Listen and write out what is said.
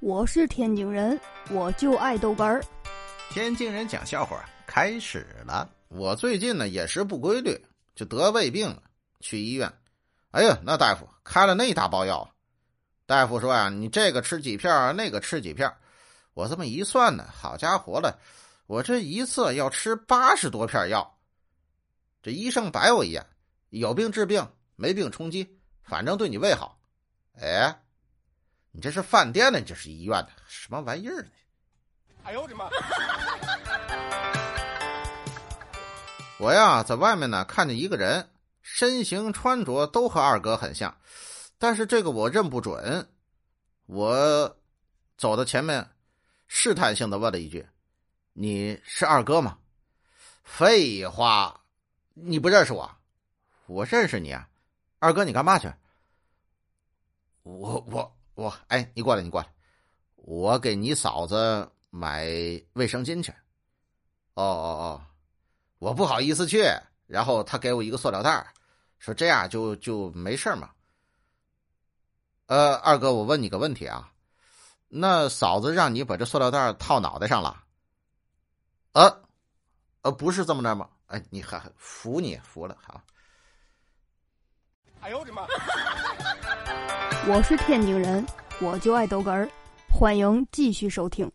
我是天津人，我就爱豆干儿。天津人讲笑话开始了。我最近呢饮食不规律，就得胃病了，去医院。哎呀，那大夫开了那大包药。大夫说呀，你这个吃几片，那个吃几片。我这么一算呢，好家伙了，我这一次要吃八十多片药。这医生白我一眼，有病治病，没病充饥，反正对你胃好。哎。你这是饭店呢？你这是医院呢？什么玩意儿呢？哎呦我的妈！我呀，在外面呢，看见一个人，身形穿着都和二哥很像，但是这个我认不准。我走到前面，试探性的问了一句：“你是二哥吗？”废话，你不认识我？我认识你啊，二哥，你干嘛去？我我。我哎，你过来，你过来，我给你嫂子买卫生巾去。哦哦哦，我不好意思去，然后他给我一个塑料袋，说这样就就没事嘛。呃，二哥，我问你个问题啊，那嫂子让你把这塑料袋套脑袋上了？呃，呃，不是这么着吗？哎，你还服你服了好。哎呦我的妈！我是天津人，我就爱逗哏儿，欢迎继续收听。